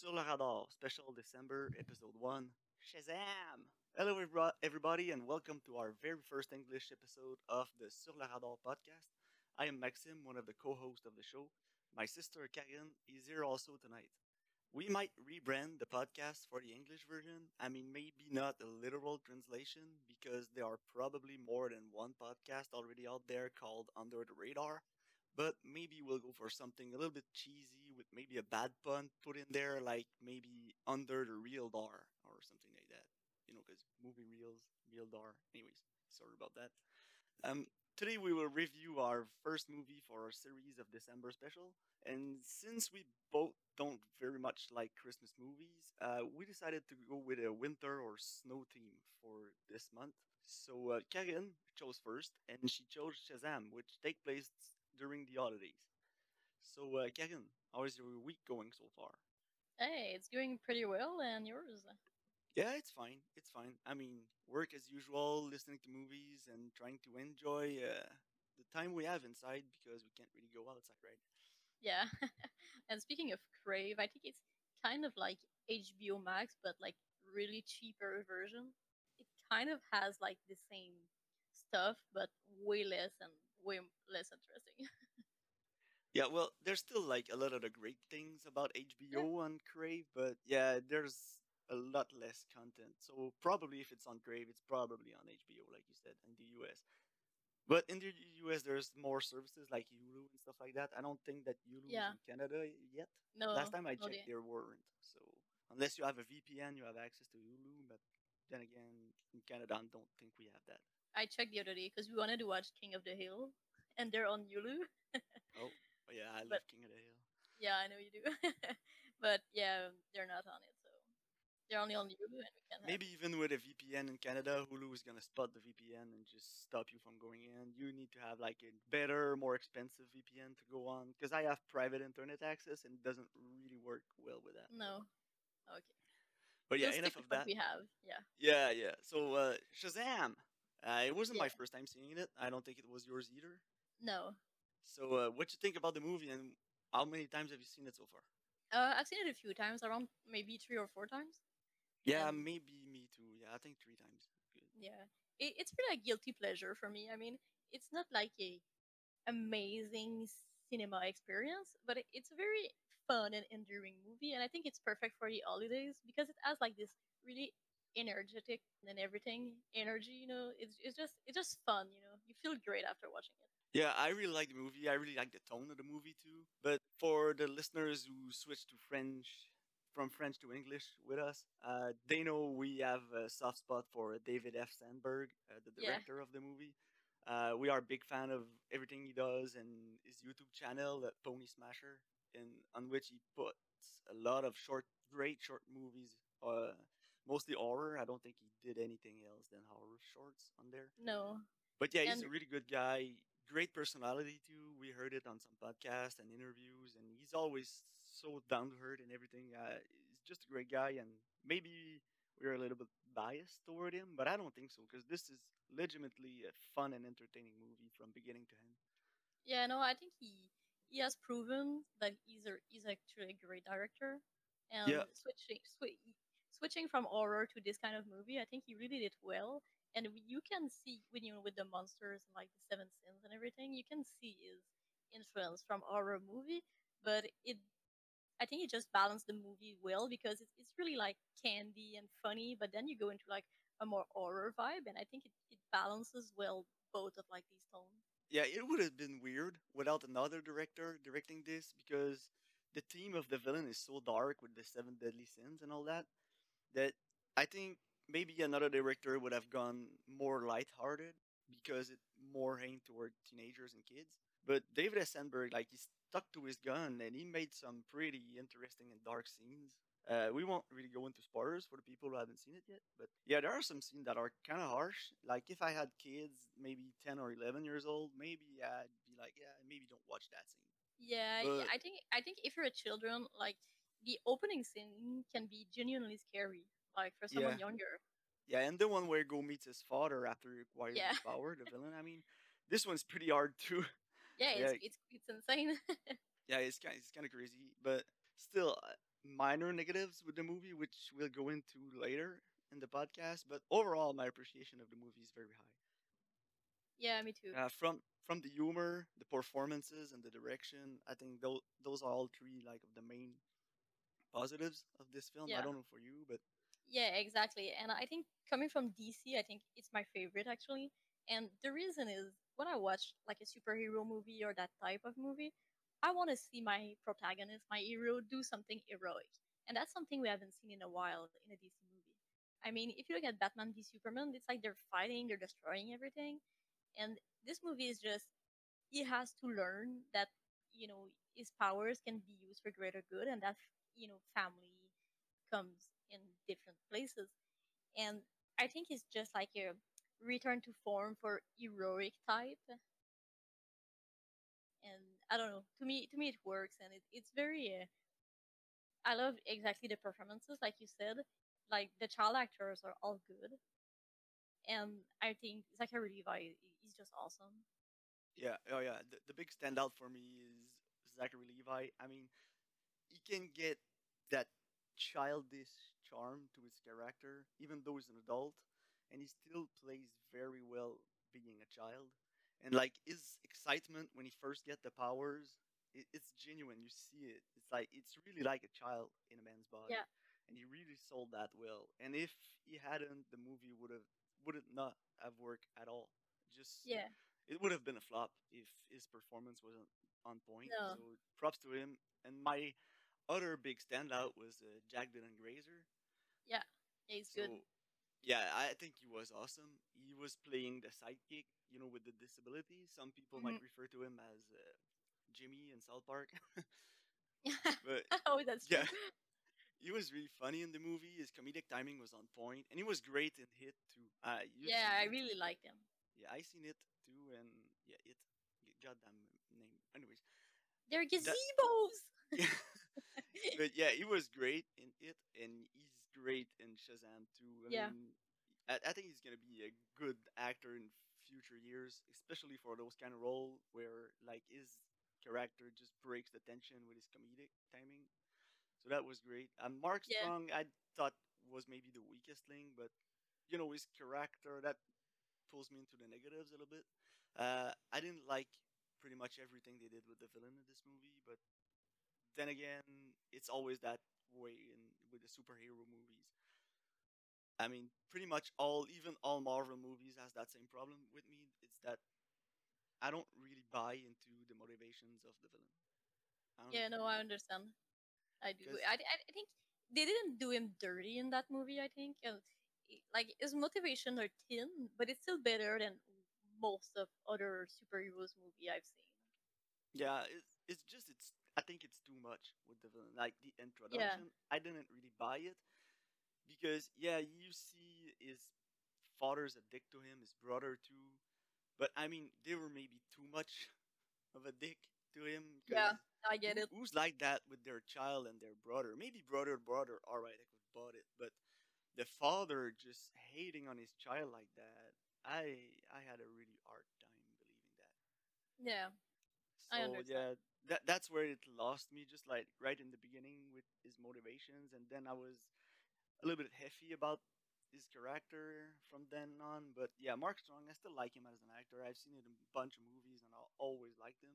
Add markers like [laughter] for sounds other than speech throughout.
Sur le Radar, special December, episode 1, Shazam! Hello, everybo- everybody, and welcome to our very first English episode of the Sur le Radar podcast. I am Maxim, one of the co hosts of the show. My sister Karen is here also tonight. We might rebrand the podcast for the English version. I mean, maybe not a literal translation, because there are probably more than one podcast already out there called Under the Radar. But maybe we'll go for something a little bit cheesy with maybe a bad pun put in there, like maybe Under the Real Dar or something like that. You know, because movie reels, real dar. Anyways, sorry about that. Um, today we will review our first movie for our series of December special. And since we both don't very much like Christmas movies, uh, we decided to go with a winter or snow theme for this month. So uh, Karen chose first, and she chose Shazam, which take place during the holidays. So uh, Karen, how is your week going so far? Hey, it's going pretty well, and yours? Yeah, it's fine. It's fine. I mean, work as usual, listening to movies, and trying to enjoy uh, the time we have inside because we can't really go outside, right? Yeah. [laughs] and speaking of Crave, I think it's kind of like HBO Max, but like really cheaper version. It kind of has like the same stuff, but way less and way less interesting. [laughs] Yeah, well, there's still like a lot of the great things about yeah. HBO and Crave, but yeah, there's a lot less content. So probably if it's on Crave, it's probably on HBO, like you said, in the US. But in the US, there's more services like Hulu and stuff like that. I don't think that Hulu is in Canada yet. No. Last time I checked, they, there weren't. So unless you have a VPN, you have access to Hulu. But then again, in Canada, I don't think we have that. I checked the other day because we wanted to watch King of the Hill, and they're on Hulu. [laughs] Oh, yeah, I but love King of the Hill. yeah, I know you do. [laughs] but yeah, they're not on it, so they're only on Hulu, and we can't. Maybe even with a VPN in Canada, Hulu is gonna spot the VPN and just stop you from going in. You need to have like a better, more expensive VPN to go on. Because I have private internet access and it doesn't really work well with that. No. Okay. But yeah, We'll enough of that. we have. Yeah. Yeah, yeah. So uh, Shazam. Uh, it wasn't my first time seeing it. I don't think it was yours either. No. So uh, what you think about the movie and how many times have you seen it so far? Uh, I've seen it a few times, around maybe three or four times. Yeah, And maybe me too. Yeah, I think three times. Good. yeah, it, it's really a guilty pleasure for me. I mean, it's not like a amazing cinema experience, but it, it's a very fun and enduring movie, and I think it's perfect for the holidays because it has like this really energetic and everything energy. You know, it's it's just it's just fun. You know, you feel great after watching it. Yeah, I really like the movie. I really like the tone of the movie too. But for the listeners who switch to French, from French to English with us, uh, they know we have a soft spot for David F. Sandberg, uh, the Yeah, director of the movie. Uh, we are a big fan of everything he does and his YouTube channel, Pony Smasher, in on which he puts a lot of short, great short movies. Uh, mostly horror. I don't think he did anything else than horror shorts on there. no, But yeah, he's and a really good guy. Great personality too. We heard it on some podcasts and interviews, and he's always so down to earth and everything. Uh, he's just a great guy, and maybe we're a little bit biased toward him, but I don't think so because this is legitimately a fun and entertaining movie from beginning to end. yeah, no, I think he he has proven that he's a, he's actually a great director, and Yeah, switching swi- switching from horror to this kind of movie, I think he really did well. And you can see when you with the monsters and like the seven sins and everything, you can see his influence from horror movie, but it I think it just balanced the movie well because it's it's really like candy and funny, but then you go into like a more horror vibe, and I think it, it balances well both of like these tones. yeah, it would have been weird without another director directing this because the theme of the villain is so dark with the seven deadly sins and all that that I think maybe another director would have gone more lighthearted because it more aimed toward teenagers and kids. But David F. Sandberg, like he stuck to his gun and he made some pretty interesting and dark scenes. Uh, we won't really go into spoilers for the people who haven't seen it yet, but yeah, there are some scenes that are kind of harsh. Like if I had kids, maybe ten or eleven years old, maybe I'd be like, yeah, maybe don't watch that scene. Yeah, yeah. I think I think if you're a children, like the opening scene can be genuinely scary, like for yeah, someone younger. yeah, and the one where Go meets his father after he acquires Yeah, his power, the villain. I mean, this one's pretty hard too. [laughs] yeah, yeah, it's it's it's insane. [laughs] yeah, it's kind it's kind of crazy, but still, uh, minor negatives with the movie, which we'll go into later in the podcast. But overall, my appreciation of the movie is very high. Yeah, me too. Uh, from from the humor, the performances, and the direction, I think those those are all three like of the main positives of this film. I don't know for you, but Yeah, exactly. And I think coming from DC, I think it's my favorite actually. And the reason is when I watch like a superhero movie or that type of movie, I want to see my protagonist, my hero, do something heroic. And that's something we haven't seen in a while in a DC movie. I mean, if you look at Batman v Superman, it's like they're fighting, they're destroying everything. And this movie is just, he has to learn that, you know, his powers can be used for greater good and that, you know, family comes in different places. And I think it's just like a return to form for heroic type. And I don't know. To me, to me, it works, and it, it's very. Uh, I love exactly the performances, like you said. Like the child actors are all good, and I think Zachary Levi is just awesome. yeah, oh yeah, the, the big standout for me is Zachary Levi. I mean, he can get that childish charm to his character, even though he's an adult, and he still plays very well being a child. And like his excitement when he first get the powers, it, it's genuine. You see it. It's like it's really like a child in a man's body. Yeah. And he really sold that well. And if he hadn't, the movie would have would it not have worked at all. Just Yeah. it would have been a flop if his performance wasn't on point. No. So props to him. And my other big standout was uh, Jack Dylan Grazer. Yeah, he's good. Yeah, I think he was awesome. He was playing the sidekick, you know, with the disability. Some people might Mhm. refer to him as uh, Jimmy in South Park, [laughs] but [laughs] oh, that's true. yeah, [laughs] he was really funny in the movie. His comedic timing was on point, and he was great in It too. Uh, Yeah, I really liked him. Yeah, I seen it too, and yeah, it. Goddamn name. Anyways, They're gazebos. yeah. [laughs] but yeah, he was great in it, and he's great in Shazam too. I Yeah. mean, I, I think he's gonna be a good actor in future years, especially for those kind of role where like his character just breaks the tension with his comedic timing. So that was great. And Mark Yeah. Strong, I thought was maybe the weakest link, but you know his character that pulls me into the negatives a little bit. Uh, I didn't like pretty much everything they did with the villain in this movie, but then again, it's always that way in with the superhero movies. I mean, pretty much all, even all Marvel movies has that same problem with me. It's that I don't really buy into the motivations of the villain. Yeah, know no, I understand. I do. I, I, I think they didn't do him dirty in that movie. I think, uh, and like his motivation are thin, but it's still better than most of other superheroes movie I've seen. Yeah, it's, it's just it's. I think it's too much with the villain. Like the introduction, I didn't really buy it because yeah, you see his father's a dick to him, his brother too, but I mean they were maybe too much [laughs] of a dick to him. Yeah, I get who- it. Who's like that with their child and their brother? Maybe brother, brother, all right, I could bought it, but the father just hating on his child like that, I I had a really hard time believing that. Yeah, So I understand. yeah, that that's where it lost me, just like right in the beginning with his motivations, and then I was a little bit heavy about his character from then on. But yeah, Mark Strong, I still like him as an actor. I've seen it in a bunch of movies, and I always liked him.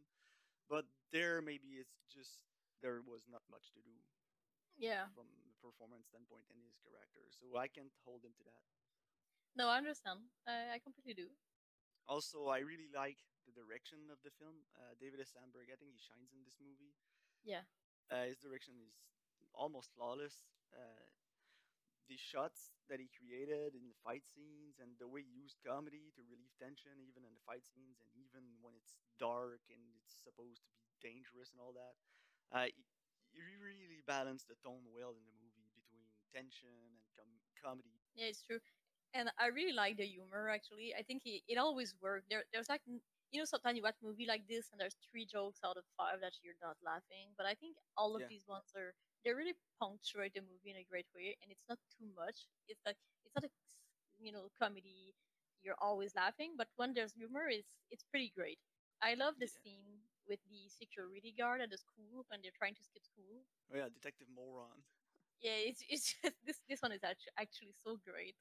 But there, maybe it's just there was not much to do yeah. from the performance standpoint in his character, so I can't hold him to that. No, I understand. I, I completely do. Also, I really like the direction of the film. Uh, David F. Sandberg, I think he shines in this movie. Yeah. Uh, his direction is almost flawless. Uh, the shots that he created in the fight scenes and the way he used comedy to relieve tension, even in the fight scenes, and even when it's dark and it's supposed to be dangerous and all that. Uh, he, he really balanced the tone well in the movie between tension and com- comedy. Yeah, it's true. And I really like the humor. Actually, I think it, it always worked. There, there's like you know sometimes you watch a movie like this and there's three jokes out of five that you're not laughing. But I think all of Yeah. these ones are they really punctuate the movie in a great way, and it's not too much. It's like it's not a you know comedy. You're always laughing, but when there's humor, it's it's pretty great. I love the Yeah. scene with the security guard at the school when they're trying to skip school. Oh yeah, Detective Moron. Yeah, it's it's [laughs] just this this one is actually actually so great.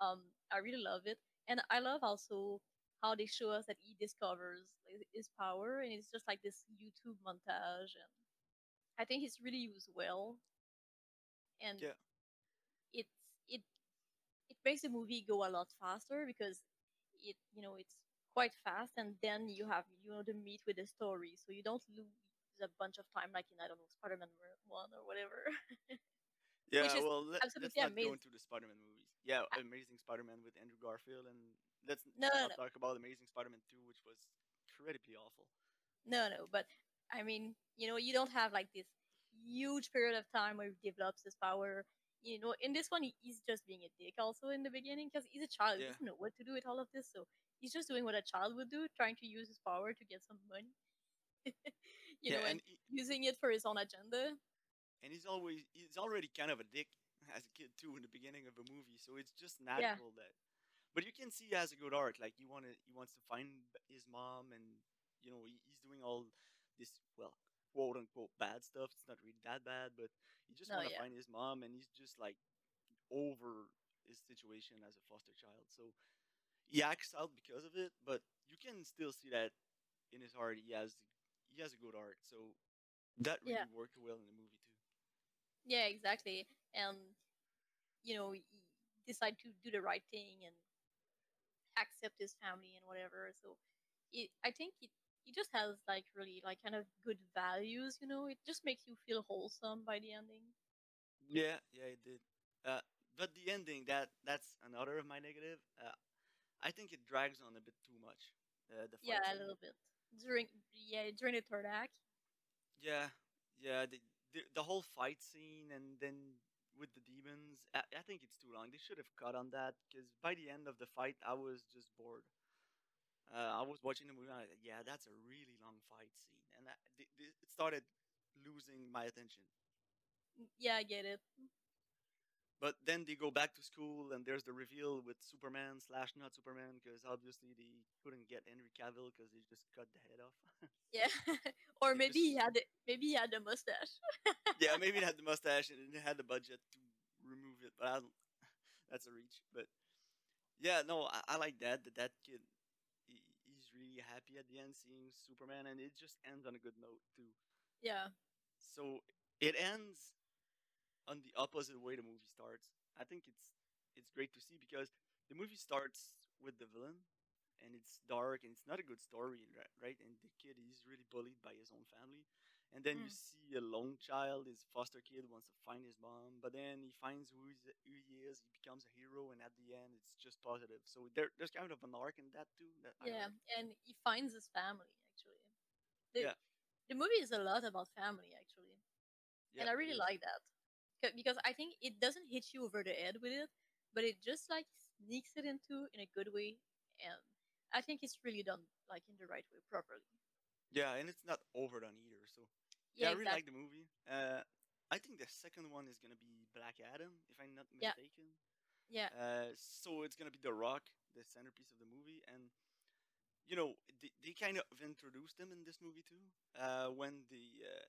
Um, I really love it, and I love also how they show us that he discovers his power, and it's just like this YouTube montage, and I think it's really used well, and Yeah. it's it it makes the movie go a lot faster because it you know it's quite fast, and then you have you know the meat with the story, so you don't lose a bunch of time like in I don't know Spider-Man one or whatever, [laughs] Yeah, well, let, let's absolutely not go into the Spider-Man movies. Yeah, Amazing Spider-Man with Andrew Garfield, and let's No, no, not no. talk about Amazing Spider-Man 2, which was incredibly awful. No, no, but I mean, you know, you don't have like this huge period of time where he develops his power. You know, in this one, he, he's just being a dick also in the beginning because he's a child. He doesn't know what to do with all of this. So he's just doing what a child would do, trying to use his power to get some money. [laughs] you yeah, know, and and he, using it for his own agenda. and he's always he's already kind of a dick as a kid too in the beginning of a movie, so it's just Yeah. natural that. But you can see he has a good arc. Like he wanted, he wants to find his mom, and you know he, he's doing all this well, quote unquote bad stuff. It's not really that bad, but he just No, want to yeah. find his mom, and he's just like over his situation as a foster child. So he acts out because of it, but you can still see that in his heart he has he has a good arc. So that really Yeah. worked well in the movie too. Yeah, exactly. And you know, he decide to do the right thing and accept his family and whatever. So it, I think it, it just has like really like kind of good values. You know, it just makes you feel wholesome by the ending. Yeah, yeah, it did. Uh, but the ending that that's another of my negative. Uh, I think it drags on a bit too much. Uh, the Yeah, a little bit during yeah during the third act. Yeah, yeah. The, the the whole fight scene and then with the demons. I, I think it's too long. They should have cut on that because by the end of the fight, I was just bored. Uh, I was watching the movie. And I, yeah, that's a really long fight scene, and I, the, the, it started losing my attention. Mm, Yeah, I get it. But then they go back to school, and there's the reveal with Superman slash not Superman, because obviously they couldn't get Henry Cavill because they just cut the head off. [laughs] Yeah, [laughs] or maybe he had the, maybe he had a mustache. yeah, [laughs] maybe he had the mustache and it had the budget to remove it, but I don't, that's a reach. But yeah, no, I, I like that. That that kid, he, he's really happy at the end seeing Superman, and it just ends on a good note too. yeah, So it ends on the opposite way the movie starts. I think it's it's great to see because the movie starts with the villain and it's dark and it's not a good story, right? And the kid is really bullied by his own family. And then you Mm. see a lone child, his foster kid wants to find his mom, but then he finds who, he is, he becomes a hero, and at the end, it's just positive. So there, there's kind of an arc in that too. That yeah, and he finds his family actually. The, Yeah. the movie is a lot about family actually. and I really like that because I think it doesn't hit you over the head with it, but it just like sneaks it into in a good way, and I think it's really done like in the right way, properly. Yeah, and it's not overdone either. So Yeah, I really like the movie. Uh, I think the second one is gonna be Black Adam, if I'm not Yeah. mistaken. Yeah, Uh, so it's gonna be The Rock, the centerpiece of the movie, and you know they, they kind of introduced him in this movie too. Uh, when the uh,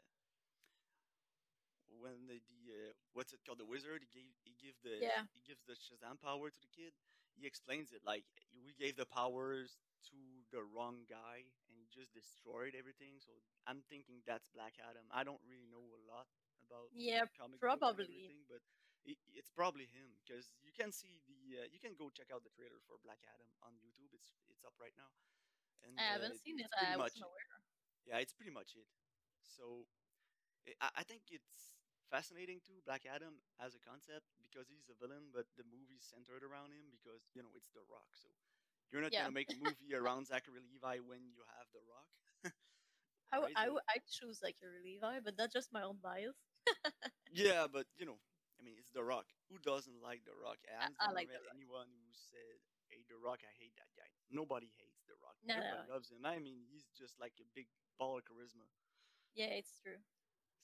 when the, the uh, what's it called, the wizard, he gave he give the Yeah. he gives the Shazam power to the kid. He explains it like we gave the powers to the wrong guy, and he just destroyed everything. So I'm thinking that's Black Adam. I don't really know a lot about Yeah, comic books and probably. but i it's probably him because you can see the uh, you can go check out the trailer for Black Adam on YouTube. It's it's up right now, and I uh, haven't seen it. I much wasn't it. aware. Yeah, it's pretty much it. So I, I think it's fascinating too, Black Adam as a concept because he's a villain, but the movie's centered around him because you know it's The Rock. So you're not Yeah. gonna make a movie [laughs] around Zachary Levi when you have The Rock. [laughs] I Right, I I choose like a Levi, but that's just my own bias. [laughs] Yeah, but you know, I mean, it's The Rock. Who doesn't like The Rock? I never like met anyone who said, "Hey, The Rock, I hate that guy." Nobody hates The Rock. No, no, Everybody no. loves him. I mean, he's just like a big ball of charisma. Yeah, it's true.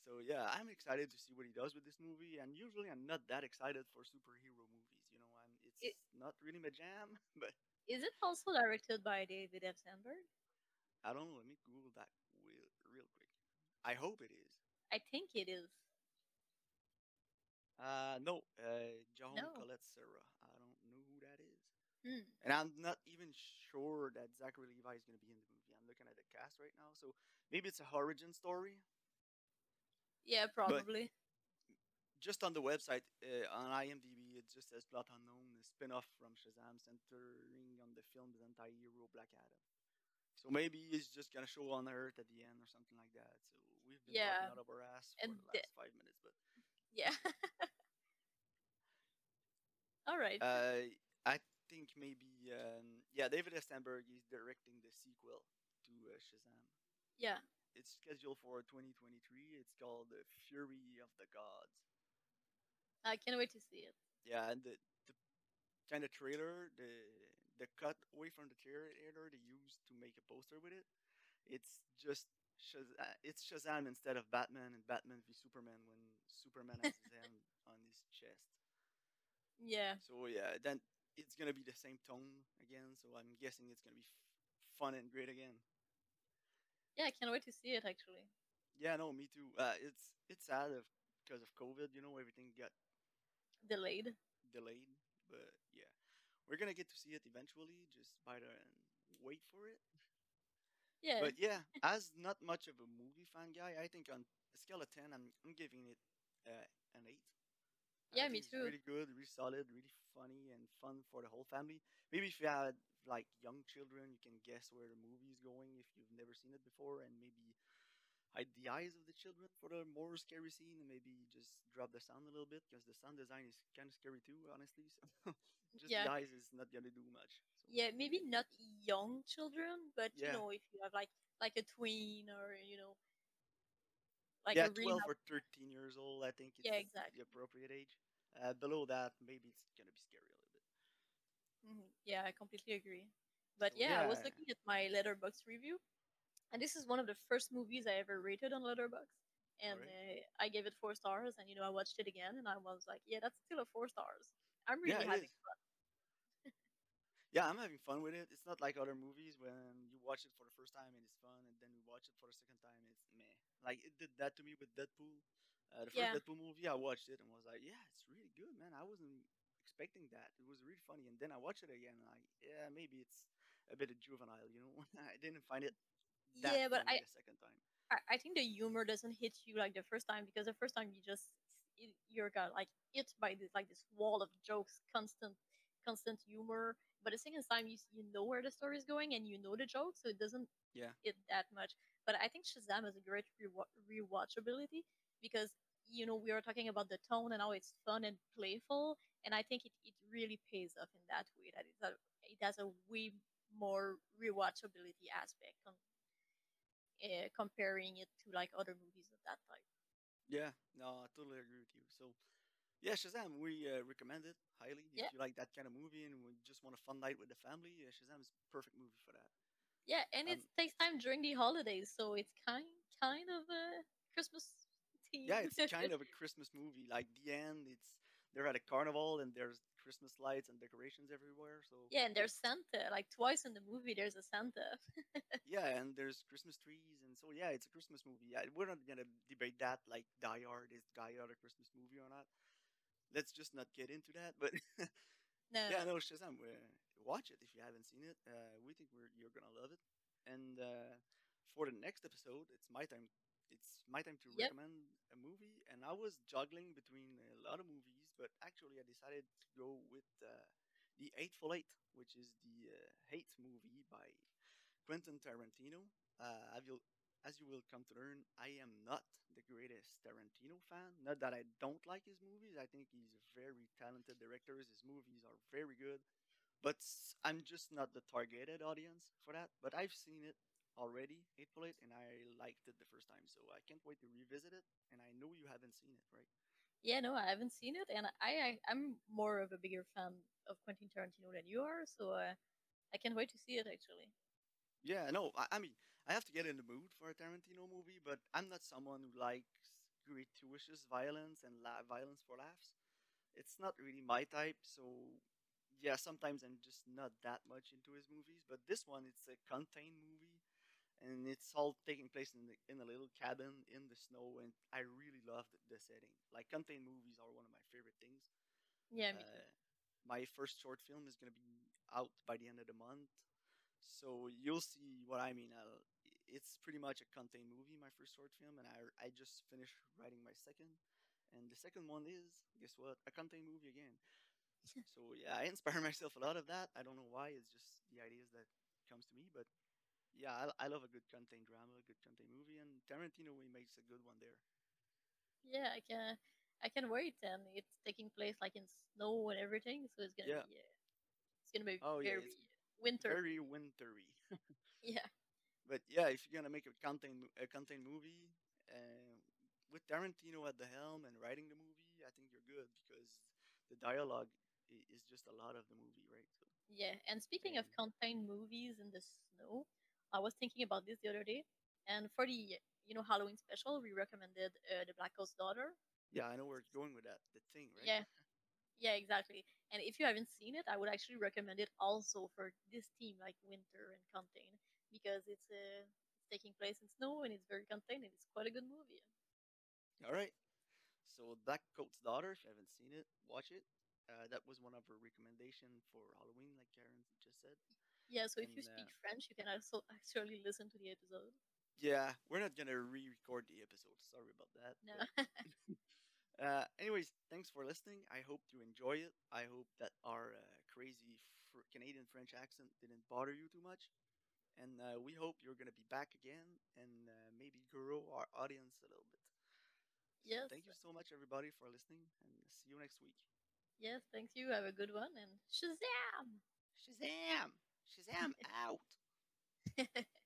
So yeah, I'm excited to see what he does with this movie. And usually, I'm not that excited for superhero movies. You know, I'm it's It- not really my jam. [laughs] But Is it also directed by David F. Sandberg? I don't know. Let me Google that real, real quick. I hope it is. I think it is. Uh, no, uh, John No. Collet-Serra. I don't know who that is. Hmm. And I'm not even sure that Zachary Levi is going to be in the movie. I'm looking at the cast right now. So maybe it's a origin story. Yeah, probably. Just on the website, uh, on IMDb, it just says plot unknown, a spin off from Shazam centering on the film's anti-hero Black Adam. So maybe it's just going to show on Earth at the end or something like that. So we've been Yeah. talking out of our ass for And the the- last five minutes. But Yeah. [laughs] All right. Uh, I think maybe um, yeah, David F. Sandberg is directing the sequel to uh, Shazam. yeah. It's scheduled for 2023. It's called The Fury of the Gods. I can't wait to see it. Yeah, and the, the kind of trailer, the the cut away from the trailer they used to make a poster with it. It's just Shaz- uh, it's Shazam instead of Batman and Batman v Superman when Superman has his hand [laughs] on his chest. Yeah. So yeah, then it's gonna be the same tone again. So I'm guessing it's gonna be f- fun and great again. Yeah, I can't wait to see it actually. Yeah, no, me too. Uh, it's it's sad of because of COVID. You know, everything got Delayed. delayed. But yeah, we're gonna get to see it eventually. Just bite and wait for it. Yeah. But yeah, as not much of a movie fan guy, I think on a scale of ten, I'm I'm giving it uh, an eight. Yeah, me it's too. Really good, really solid, really funny and fun for the whole family. Maybe if you had like young children, you can guess where the movie is going if you've never seen it before, and maybe hide the eyes of the children for the more scary scene, and maybe just drop the sound a little bit because the sound design is kind of scary too, honestly. So [laughs] just Yeah. the eyes is not gonna do much. So, yeah, maybe not young children, but you know, if you have like like a tween or you know, like yeah, 12 or 13 years old, I think it's Yeah, exactly. the appropriate age. Uh, below that, maybe it's gonna be scary a little bit. Mhm. Yeah, I completely agree. But So, yeah, I was looking at my Letterboxd review, and this is one of the first movies I ever rated on Letterboxd, and Alright. uh, I gave it four stars. And you know, I watched it again, and I was like, yeah, that's still a four stars. I'm really Yeah, having is. fun. [laughs] Yeah, I'm having fun with it. It's not like other movies when you watch it for the first time and it's fun, and then you watch it for the second time, it's meh. Like it did that to me with Deadpool. Uh, the first Yeah. Deadpool movie, I watched it and was like, yeah, it's really good, man. I wasn't expecting that. It was really funny, and then I watched it again, and like, yeah, maybe it's a bit of juvenile, you know. [laughs] I didn't find it that Yeah, but funny I, the second time. I I think the humor doesn't hit you like the first time because the first time you just you're got like hit by this like this wall of jokes, constant constant humor. But the second time you you know where the story is going and you know the joke, so it doesn't Yeah. hit that much. But I think Shazam has a great rewa- rewatchability because you know we were talking about the tone and how it's fun and playful, and I think it, it really pays off in that way. That it's a, it has a way more rewatchability aspect on uh, comparing it to like other movies of that type. Yeah, no, I totally agree with you. So, yeah, Shazam, we uh, recommend it highly. Yeah. If you like that kind of movie and we just want a fun night with the family, uh, Shazam is perfect movie for that. Yeah, and it Um, takes time during the holidays, so it's kind kind of a Christmas. Yeah, it's [laughs] kind of a Christmas movie. Like the end, it's they're at a carnival and there's Christmas lights and decorations everywhere. So yeah, and there's Santa. Like twice in the movie, there's a Santa. [laughs] yeah, and there's Christmas trees, and so yeah, it's a Christmas movie. Yeah, we're not gonna debate that like Die Hard is Die Hard a Christmas movie or not. Let's just not get into that. But [laughs] No, yeah, no, Shazam. Watch it if you haven't seen it. Uh, we think we're, you're gonna love it. And uh, for the next episode, it's my time. It's my time to Yep. recommend a movie, and I was juggling between a lot of movies, but actually, I decided to go with uh, the Hateful Eight, which is the uh, Hate movie by Quentin Tarantino. Uh, as, you'll, as you will come to learn, I am not the greatest Tarantino fan. Not that I don't like his movies. I think he's a very talented director. His movies are very good. But I'm just not the targeted audience for that. But I've seen it already, Hateful Eight, and I liked it the first time. So I can't wait to revisit it. And I know you haven't seen it, right? yeah, no, I haven't seen it, and I, I I'm more of a bigger fan of Quentin Tarantino than you are, so uh, I can't wait to see it actually. Yeah, no, I, I mean, I have to get in the mood for a Tarantino movie, but I'm not someone who likes gratuitous violence and la- violence for laughs. It's not really my type, so yeah, sometimes I'm just not that much into his movies. But this one, it's a contained movie, and it's all taking place in the, in a little cabin in the snow, and I really loved the setting. Like contained movies are one of my favorite things. Yeah. Uh, my first short film is gonna be out by the end of the month, so you'll see what I mean. I'll, it's pretty much a contained movie, my first short film, and I I just finished writing my second, and the second one is guess what a contained movie again. [laughs] So yeah, I inspire [laughs] myself a lot of that. I don't know why. It's just the ideas that comes to me, but yeah, I, I love a good contained drama, a good contained movie, and Tarantino he makes a good one there. Yeah, I can I can wait, and it's taking place like in snow and everything, so it's gonna Yeah. be uh, it's gonna be Oh yeah, very it's winter. very wintry. [laughs] Yeah, But yeah, if you're gonna make a contained a contained movie, uh, with Tarantino at the helm and writing the movie, I think you're good because the dialogue is just a lot of the movie, right? So, yeah. And speaking of and contained movies in the snow, I was thinking about this the other day, and for the you know Halloween special, we recommended uh, the Blackcoat's Daughter. yeah, I know where it's going with that. The thing, right? Yeah, yeah, exactly. And if you haven't seen it, I would actually recommend it also for this theme, like winter and contained, because it's uh, it's taking place in snow and it's very contained and it's quite a good movie. All right. So Black Coat's Daughter, if you haven't seen it, watch it. Uh, that was one of her recommendation for Halloween, like Karen just said. Yeah, so if you speak uh, French, you can also [laughs] actually listen to the episode. yeah, we're not gonna re-record the episode. Sorry about that. No. but [laughs] [laughs] Uh, anyways, thanks for listening. I hope you enjoy it. I hope that our uh, crazy fr- Canadian French accent didn't bother you too much. And uh, we hope you're going to be back again and uh, maybe grow our audience a little bit. So yes, thank you so much, everybody, for listening, and see you next week. yes, thank you. Have a good one and Shazam! Shazam! Shazam out! [laughs]